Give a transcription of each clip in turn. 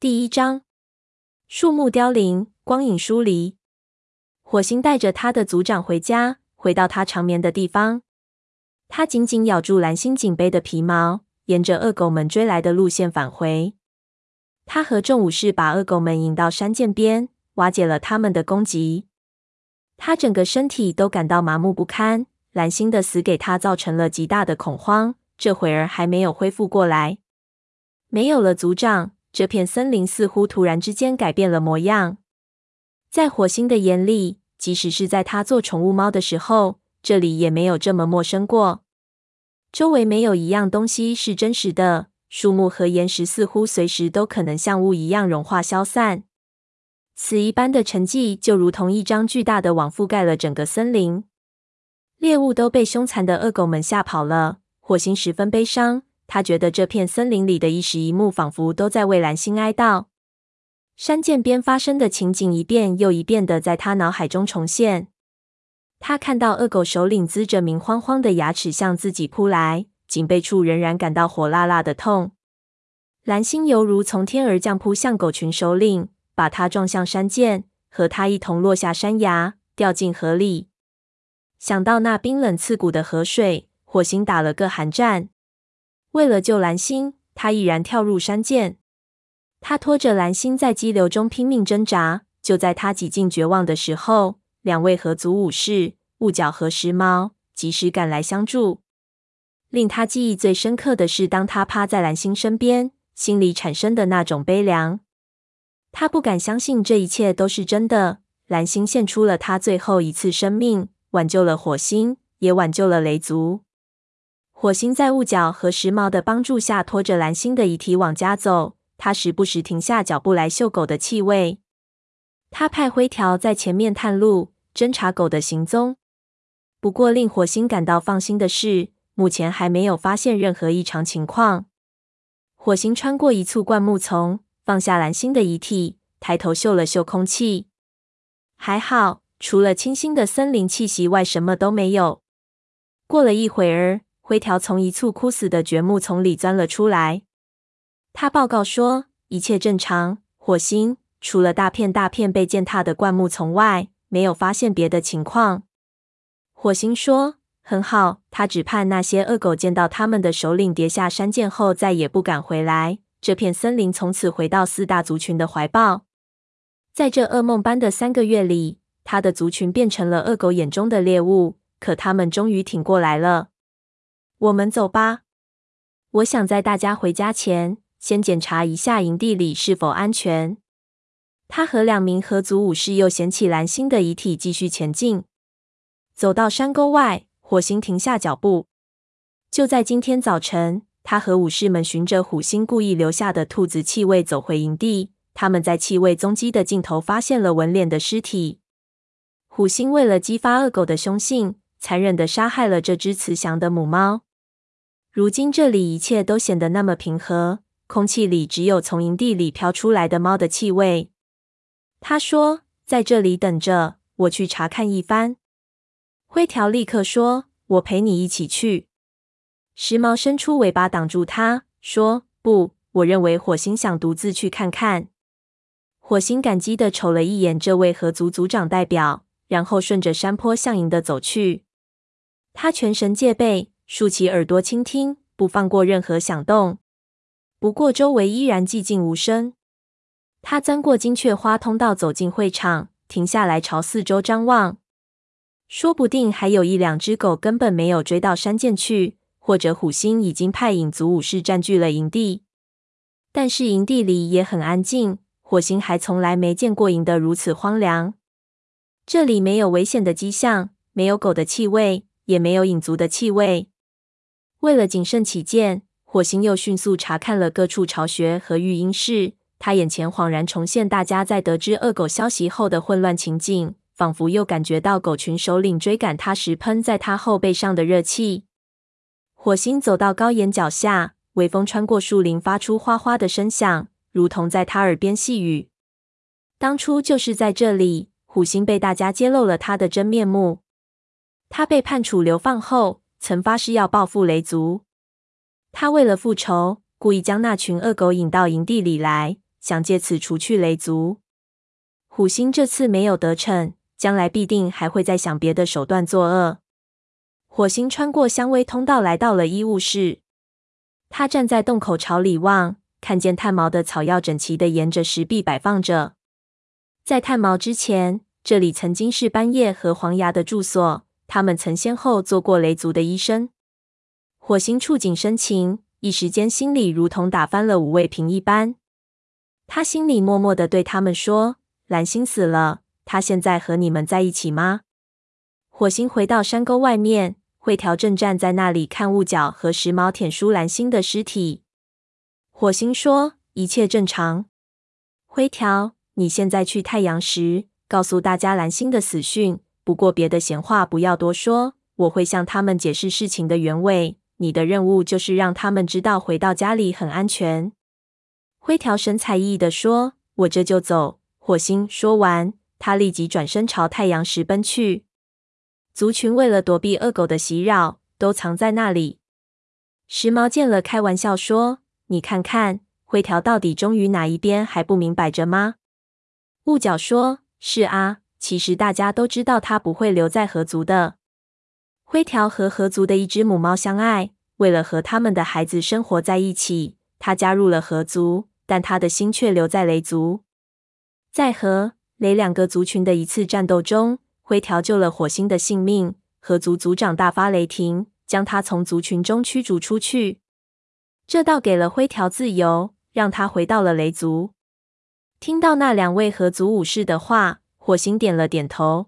第一章，树木凋零，光影疏离。火星带着他的族长回家，回到他长眠的地方。他紧紧咬住蓝星颈背的皮毛，沿着恶狗们追来的路线返回。他和众武士把恶狗们引到山涧边，瓦解了他们的攻击。他整个身体都感到麻木不堪。蓝星的死给他造成了极大的恐慌，这会儿还没有恢复过来。没有了族长，这片森林似乎突然之间改变了模样。在火星的眼里，即使是在他做宠物猫的时候，这里也没有这么陌生过。周围没有一样东西是真实的，树木和岩石似乎随时都可能像雾一样融化消散。此一般的沉寂，就如同一张巨大的网覆盖了整个森林。猎物都被凶残的恶狗们吓跑了。火星十分悲伤，他觉得这片森林里的一时一幕，仿佛都在为蓝星哀悼。山涧边发生的情景，一遍又一遍的在他脑海中重现。他看到恶狗首领龇着明晃晃的牙齿向自己扑来，颈背处仍然感到火辣辣的痛。蓝星犹如从天而降扑向狗群首领。把他撞向山涧，和他一同落下山崖，掉进河里。想到那冰冷刺骨的河水，火星打了个寒战。为了救蓝星，他毅然跳入山涧。他拖着蓝星在激流中拼命挣扎。就在他几近绝望的时候，两位河族武士雾角和时髦及时赶来相助。令他记忆最深刻的是，当他趴在蓝星身边，心里产生的那种悲凉。他不敢相信这一切都是真的。蓝星献出了他最后一次生命，挽救了火星，也挽救了雷族。火星在雾角和时髦的帮助下，拖着蓝星的遗体往家走。他时不时停下脚步来嗅狗的气味。他派灰条在前面探路，侦查狗的行踪。不过，令火星感到放心的是，目前还没有发现任何异常情况。火星穿过一簇灌木丛。放下蓝星的遗体，抬头嗅了嗅空气，还好，除了清新的森林气息外，什么都没有。过了一会儿，灰条从一簇枯死的蕨木丛里钻了出来。他报告说，一切正常。火星除了大片大片被践踏的灌木丛外，没有发现别的情况。火星说：“很好，他只盼那些恶狗见到他们的首领跌下山涧后，再也不敢回来。”这片森林从此回到四大族群的怀抱。在这噩梦般的三个月里，他的族群变成了恶狗眼中的猎物。可他们终于挺过来了。我们走吧。我想在大家回家前，先检查一下营地里是否安全。他和两名合族武士又捡起蓝星的遗体，继续前进。走到山沟外，火星停下脚步。就在今天早晨。他和武士们循着虎星故意留下的兔子气味走回营地。他们在气味踪迹的尽头发现了纹脸的尸体。虎星为了激发恶狗的凶性，残忍地杀害了这只慈祥的母猫。如今这里一切都显得那么平和，空气里只有从营地里飘出来的猫的气味。他说：“在这里等着，我去查看一番。”灰条立刻说：“我陪你一起去。”时髦伸出尾巴挡住他，说：“不，我认为火星想独自去看看。”火星感激的瞅了一眼这位河族族长代表，然后顺着山坡向营地走去。他全神戒备，竖起耳朵倾听，不放过任何响动。不过周围依然寂静无声。他钻过金雀花通道，走进会场，停下来朝四周张望。说不定还有一两只狗根本没有追到山涧去。或者虎星已经派影族武士占据了营地，但是营地里也很安静。火星还从来没见过营地如此荒凉。这里没有危险的迹象，没有狗的气味，也没有影族的气味。为了谨慎起见，火星又迅速查看了各处巢穴和育婴室。他眼前恍然重现大家在得知恶狗消息后的混乱情景，仿佛又感觉到狗群首领追赶他时喷在他后背上的热气。火星走到高岩脚下，微风穿过树林，发出哗哗的声响，如同在他耳边细语。当初就是在这里，虎星被大家揭露了他的真面目。他被判处流放后，曾发誓要报复雷族。他为了复仇，故意将那群恶狗引到营地里来，想借此除去雷族。虎星这次没有得逞，将来必定还会再想别的手段作恶。火星穿过香薇通道，来到了医务室。他站在洞口朝里望，看见炭毛的草药整齐地沿着石壁摆放着。在炭毛之前，这里曾经是斑叶和黄牙的住所，他们曾先后做过雷族的医生。火星触景生情，一时间心里如同打翻了五味瓶一般。他心里默默的对他们说。蓝星死了，他现在和你们在一起吗？火星回到山沟外面，灰条正站在那里看雾角和时髦舔梳蓝星的尸体。火星说：“一切正常。”灰条，你现在去太阳石，告诉大家蓝星的死讯。不过别的闲话不要多说，我会向他们解释事情的原委。你的任务就是让他们知道回到家里很安全。灰条神采奕奕地说：“我这就走。”火星说完，他立即转身朝太阳石奔去。族群为了躲避恶狗的袭扰，都藏在那里。时髦见了，开玩笑说：“你看看，灰条到底忠于哪一边还不明摆着吗？”雾角说：“是啊，其实大家都知道他不会留在河族的。灰条和河族的一只母猫相爱，为了和他们的孩子生活在一起，他加入了河族，但他的心却留在雷族。”在和雷两个族群的一次战斗中，灰条救了火星的性命。河族族长大发雷霆，将他从族群中驱逐出去。这倒给了灰条自由，让他回到了雷族。听到那两位河族武士的话，火星点了点头。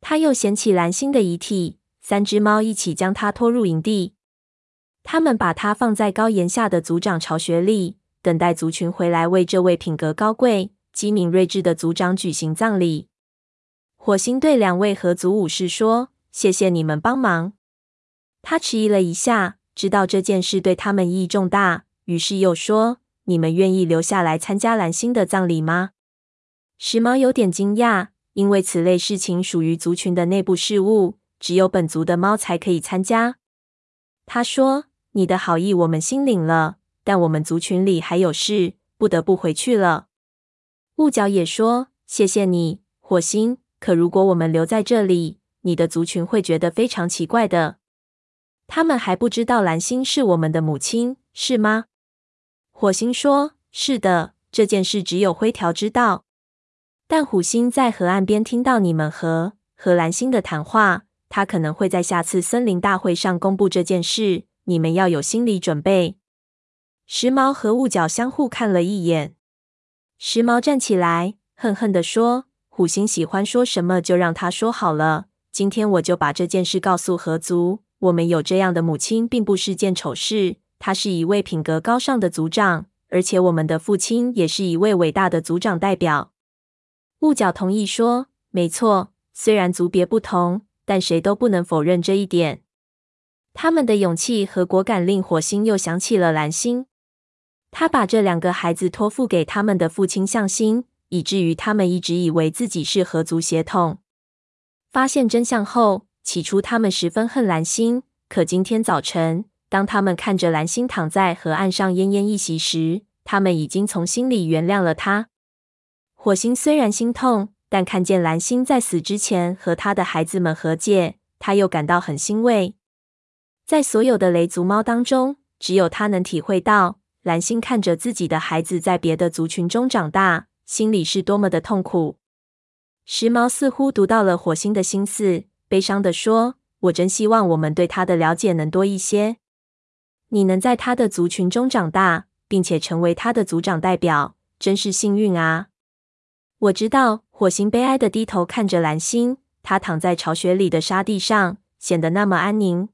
他又捡起蓝星的遗体，三只猫一起将它拖入营地。他们把它放在高岩下的族长巢穴里，等待族群回来为这位品格高贵。机敏睿智的族长举行葬礼。火星对两位合族武士说：“谢谢你们帮忙。”他迟疑了一下，知道这件事对他们意义重大，于是又说：“你们愿意留下来参加蓝星的葬礼吗？”时髦有点惊讶，因为此类事情属于族群的内部事务，只有本族的猫才可以参加。他说：“你的好意我们心领了，但我们族群里还有事，不得不回去了。”雾角也说：“谢谢你，火星。可如果我们留在这里，你的族群会觉得非常奇怪的。他们还不知道蓝星是我们的母亲，是吗？”火星说：“是的，这件事只有灰条知道。但虎星在河岸边听到你们和和蓝星的谈话，他可能会在下次森林大会上公布这件事。你们要有心理准备。”时髦和雾角相互看了一眼。时髦站起来，恨恨地说：“虎星喜欢说什么就让他说好了。今天我就把这件事告诉河族。我们有这样的母亲，并不是件丑事。他是一位品格高尚的族长，而且我们的父亲也是一位伟大的族长代表。”雾角同意说：“没错，虽然族别不同，但谁都不能否认这一点。他们的勇气和果敢令火星又想起了蓝星。”他把这两个孩子托付给他们的父亲向星，以至于他们一直以为自己是合族血统。发现真相后，起初他们十分恨蓝星。可今天早晨，当他们看着蓝星躺在河岸上奄奄一息时，他们已经从心里原谅了他。火星虽然心痛，但看见蓝星在死之前和他的孩子们和解，他又感到很欣慰。在所有的雷族猫当中，只有他能体会到。蓝星看着自己的孩子在别的族群中长大，心里是多么的痛苦。时髦似乎读到了火星的心思，悲伤地说：“我真希望我们对他的了解能多一些。你能在他的族群中长大，并且成为他的族长代表，真是幸运啊！”我知道。火星悲哀地低头看着蓝星，他躺在巢穴里的沙地上，显得那么安宁。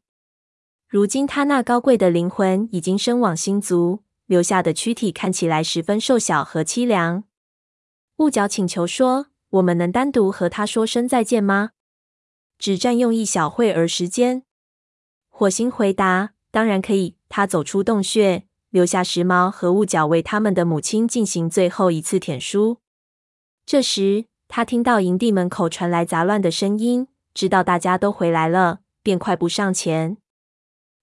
如今他那高贵的灵魂已经升往星族。留下的躯体看起来十分瘦小和凄凉。雾角请求说：“我们能单独和他说声再见吗？只占用一小会儿时间。”火星回答：“当然可以。”他走出洞穴，留下时髦和雾角为他们的母亲进行最后一次舔梳。这时，他听到营地门口传来杂乱的声音，知道大家都回来了，便快步上前。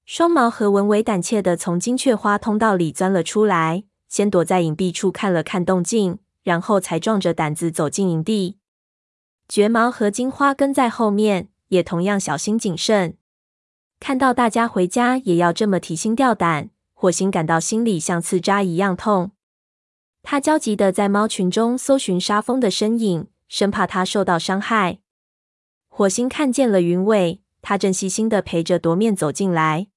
双毛和文伟胆怯地从金雀花通道里钻了出来，先躲在隐蔽处看了看动静，然后才壮着胆子走进营地。绝毛和金花跟在后面，也同样小心谨慎。看到大家回家也要这么提心吊胆，火星感到心里像刺扎一样痛。他焦急地在猫群中搜寻沙蜂的身影，生怕它受到伤害。火星看见了云尾，他正细心地陪着夺面走进来。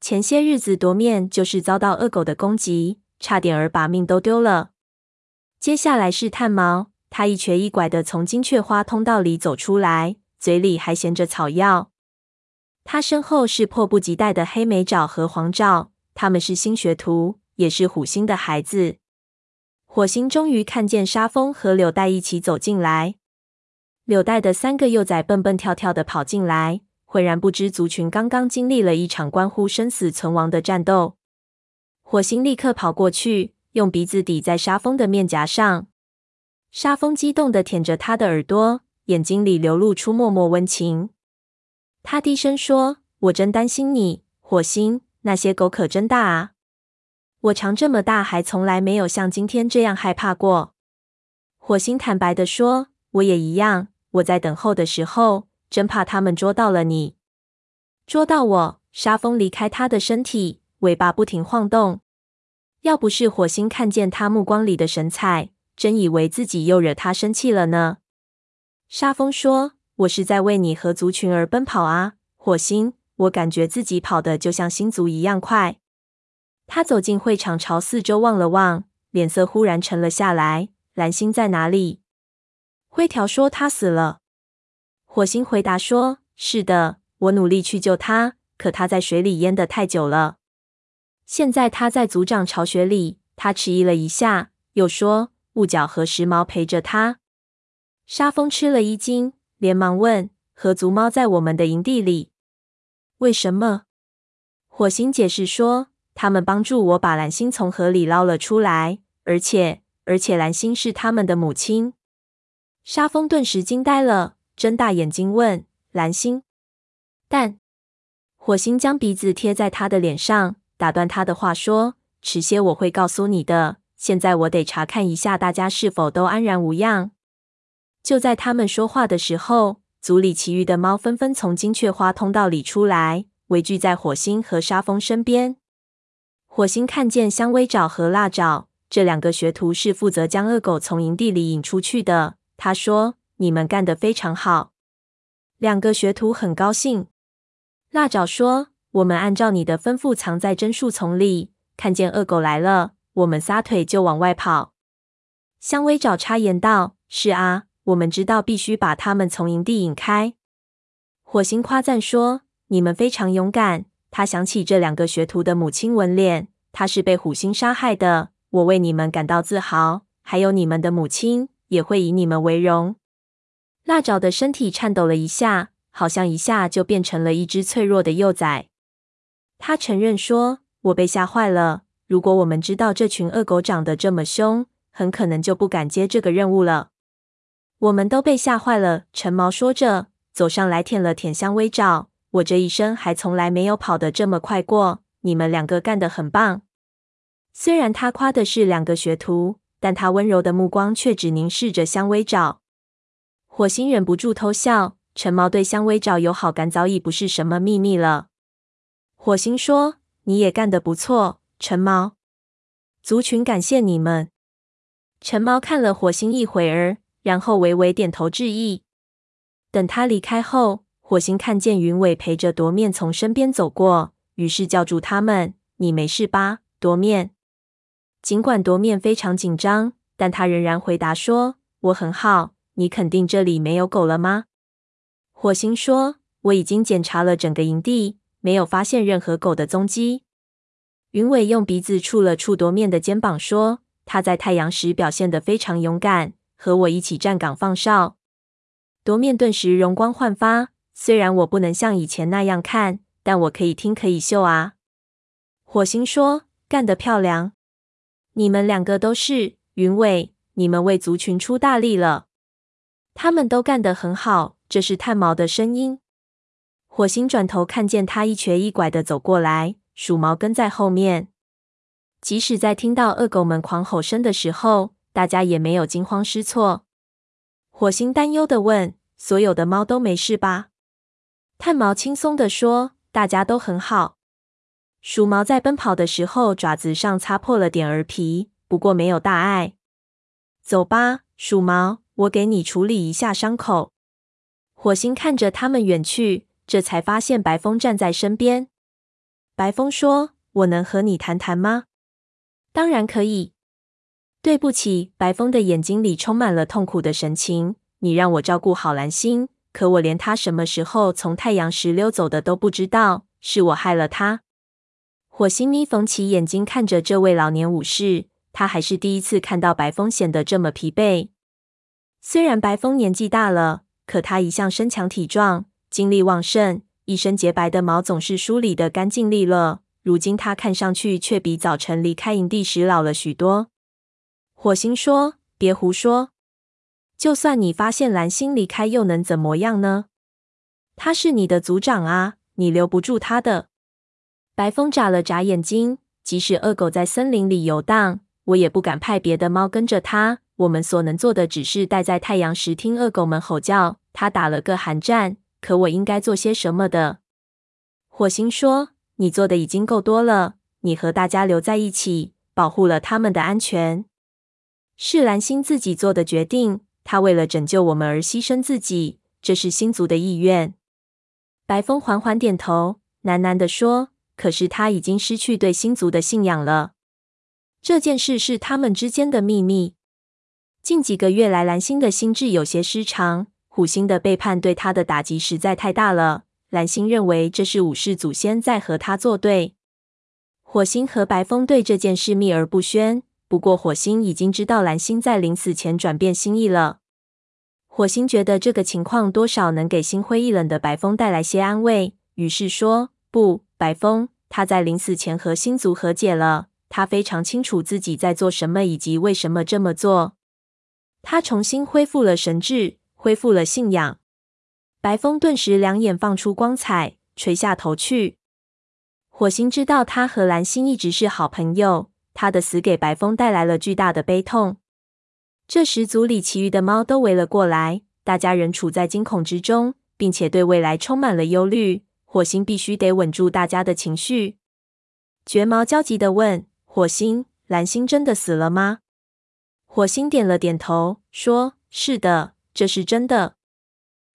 前些日子夺面就是遭到恶狗的攻击，差点儿把命都丢了。接下来是炭毛，他一瘸一拐地从金雀花通道里走出来，嘴里还衔着草药。他身后是迫不及待的黑莓爪和黄爪，他们是新学徒，也是虎星的孩子。火星终于看见沙蜂和柳带一起走进来，柳带的三个幼崽蹦蹦跳跳的跑进来，浑然不知族群刚刚经历了一场关乎生死存亡的战斗。火星立刻跑过去，用鼻子抵在沙蜂的面颊上。沙蜂激动的舔着他的耳朵，眼睛里流露出默默温情。他低声说：“我真担心你，火星，那些狗可真大啊！我长这么大还从来没有像今天这样害怕过。”火星坦白的说：“我也一样，我在等候的时候，真怕他们捉到了你。捉到我。”沙蜂离开他的身体，尾巴不停晃动。要不是火星看见他目光里的神采，真以为自己又惹他生气了呢。沙蜂说。我是在为你和族群而奔跑啊，火星！我感觉自己跑得就像星族一样快。他走进会场，朝四周望了望，脸色忽然沉了下来。蓝星在哪里？灰条说他死了。火星回答说：是的，我努力去救他，可他在水里淹得太久了。现在他在族长巢穴里。他迟疑了一下，又说：雾角和时髦陪着他。沙风吃了一惊。连忙问：“和族猫在我们的营地里，为什么？”火星解释说：“他们帮助我把蓝星从河里捞了出来，而且，而且蓝星是他们的母亲。”沙蜂顿时惊呆了，睁大眼睛问：“蓝星？”但火星将鼻子贴在他的脸上，打断他的话说：“迟些我会告诉你的。现在我得查看一下大家是否都安然无恙。”就在他们说话的时候，族里其余的猫纷纷从金雀花通道里出来，围聚在火星和沙蜂身边。火星看见香薇爪和辣爪这两个学徒是负责将恶狗从营地里引出去的。他说：“你们干得非常好。”两个学徒很高兴。辣爪说：“我们按照你的吩咐藏在针树丛里，看见恶狗来了，我们撒腿就往外跑。”香薇爪插言道：“是啊。”我们知道必须把他们从营地引开。火星夸赞说：“你们非常勇敢。”他想起这两个学徒的母亲文脸，她是被虎心杀害的。我为你们感到自豪，还有你们的母亲也会以你们为荣。辣爪的身体颤抖了一下，好像一下就变成了一只脆弱的幼崽。他承认说：“我被吓坏了。如果我们知道这群恶狗长得这么凶，很可能就不敢接这个任务了。”我们都被吓坏了。陈毛说着，走上来舔了舔香薇爪。我这一生还从来没有跑得这么快过。你们两个干得很棒。虽然他夸的是两个学徒，但他温柔的目光却只凝视着香薇爪。火星忍不住偷笑。陈毛对香薇爪有好感，早已不是什么秘密了。火星说：“你也干得不错，陈毛。族群感谢你们。”陈毛看了火星一会儿。然后微微点头致意。等他离开后，火星看见云尾陪着夺面从身边走过，于是叫住他们：“你没事吧，夺面？”尽管夺面非常紧张，但他仍然回答说：“我很好。你肯定这里没有狗了吗？”火星说：“我已经检查了整个营地，没有发现任何狗的踪迹。”云尾用鼻子触了触夺面的肩膀，说：“他在太阳时表现得非常勇敢。”和我一起站岗放哨，夺面顿时容光焕发。虽然我不能像以前那样看，但我可以听，可以嗅啊。火星说：“干得漂亮！你们两个都是云尾，你们为族群出大力了。他们都干得很好。”这是炭毛的声音。火星转头看见他一瘸一拐的走过来，鼠毛跟在后面。即使在听到恶狗们狂吼声的时候，大家也没有惊慌失措。火星担忧的问：“所有的猫都没事吧？”炭毛轻松地说：“大家都很好。鼠毛在奔跑的时候爪子上擦破了点儿皮，不过没有大碍。走吧，鼠毛，我给你处理一下伤口。”火星看着他们远去，这才发现白风站在身边。白风说：“我能和你谈谈吗？”“当然可以。”“对不起。”白风的眼睛里充满了痛苦的神情。“你让我照顾好蓝星，可我连他什么时候从太阳石溜走的都不知道，是我害了他。”火星眯缝起眼睛看着这位老年武士，他还是第一次看到白风显得这么疲惫。虽然白风年纪大了，可他一向身强体壮，精力旺盛。一身洁白的毛总是梳理的干净利落，如今他看上去却比早晨离开营地时老了许多。火星说：“别胡说！就算你发现蓝星离开，又能怎么样呢？他是你的族长啊，你留不住他的。”白风眨了眨眼睛，即使恶狗在森林里游荡，我也不敢派别的猫跟着他。我们所能做的，只是待在太阳石听恶狗们吼叫。他打了个寒战。可我应该做些什么的？火星说：“你做的已经够多了。你和大家留在一起，保护了他们的安全，是蓝星自己做的决定。他为了拯救我们而牺牲自己，这是星族的意愿。”白风缓缓点头，喃喃地说：“可是他已经失去对星族的信仰了。这件事是他们之间的秘密。近几个月来，蓝星的心智有些失常。”虎星的背叛对他的打击实在太大了。蓝星认为这是武士祖先在和他作对。火星和白风对这件事秘而不宣。不过，火星已经知道蓝星在临死前转变心意了。火星觉得这个情况多少能给心灰意冷的白风带来些安慰，于是说：“不，白风，他在临死前和星族和解了。他非常清楚自己在做什么以及为什么这么做。他重新恢复了神智。”恢复了信仰，白风顿时两眼放出光彩，垂下头去。火星知道他和蓝星一直是好朋友，他的死给白风带来了巨大的悲痛。这时，族里其余的猫都围了过来，大家仍处在惊恐之中，并且对未来充满了忧虑。火星必须得稳住大家的情绪。绝毛焦急地问：“火星，蓝星真的死了吗？”火星点了点头，说：“是的。”这是真的。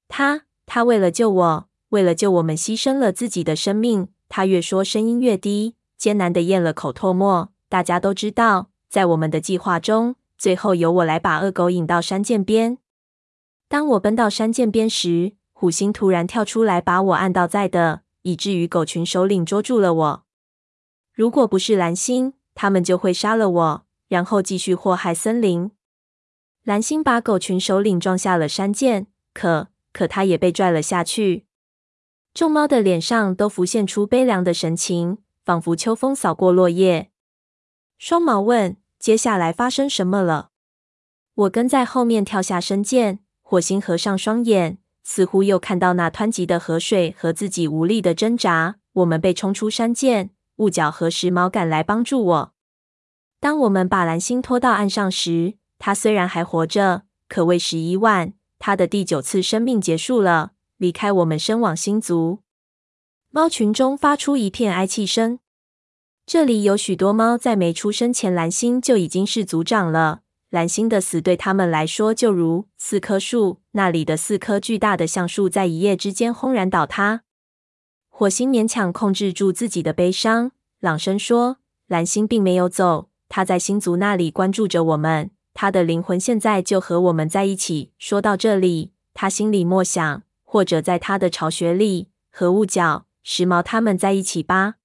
他他为了救我，为了救我们，牺牲了自己的生命。他越说声音越低，艰难地咽了口唾沫。大家都知道，在我们的计划中，最后由我来把恶狗引到山涧边。当我奔到山涧边时，虎星突然跳出来，把我按倒在地，以至于狗群首领捉住了我。如果不是蓝星，他们就会杀了我，然后继续祸害森林。蓝星把狗群首领撞下了山涧，可可他也被拽了下去。众猫的脸上都浮现出悲凉的神情，仿佛秋风扫过落叶。双毛问：“接下来发生什么了？”我跟在后面跳下山涧。火星合上双眼，似乎又看到那湍急的河水和自己无力的挣扎。我们被冲出山涧，雾角和时髦赶来帮助我。当我们把蓝星拖到岸上时，他虽然还活着，可为时已晚。他的第九次生命结束了，离开我们，身往星族。猫群中发出一片哀泣声。这里有许多猫在没出生前，蓝星就已经是族长了。蓝星的死对他们来说，就如四棵树，那里的四棵巨大的橡树在一夜之间轰然倒塌。火星勉强控制住自己的悲伤，朗声说：“蓝星并没有走，他在星族那里关注着我们。”他的灵魂现在就和我们在一起。说到这里，他心里默想：或者在他的巢穴里，和雾角、时髦他们在一起吧。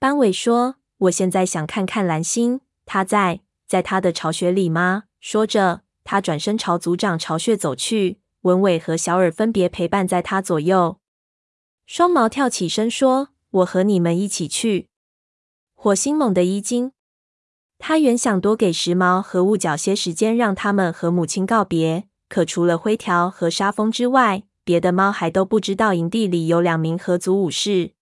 斑尾说：“我现在想看看蓝星，他在在他的巢穴里吗？”说着，他转身朝族长巢穴走去。文伟和小耳分别陪伴在他左右。双毛跳起身说：“我和你们一起去。”火星猛地一惊。他原想多给时髦和雾角些时间，让他们和母亲告别。可除了灰条和沙风之外，别的猫还都不知道营地里有两名合族武士。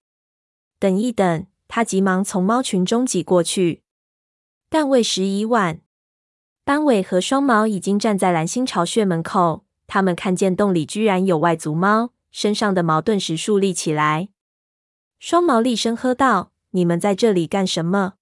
等一等，他急忙从猫群中挤过去。但为时已晚。斑尾和双毛已经站在蓝星巢穴门口，他们看见洞里居然有外族猫，身上的毛顿时竖立起来。双毛厉声喝道：“你们在这里干什么？”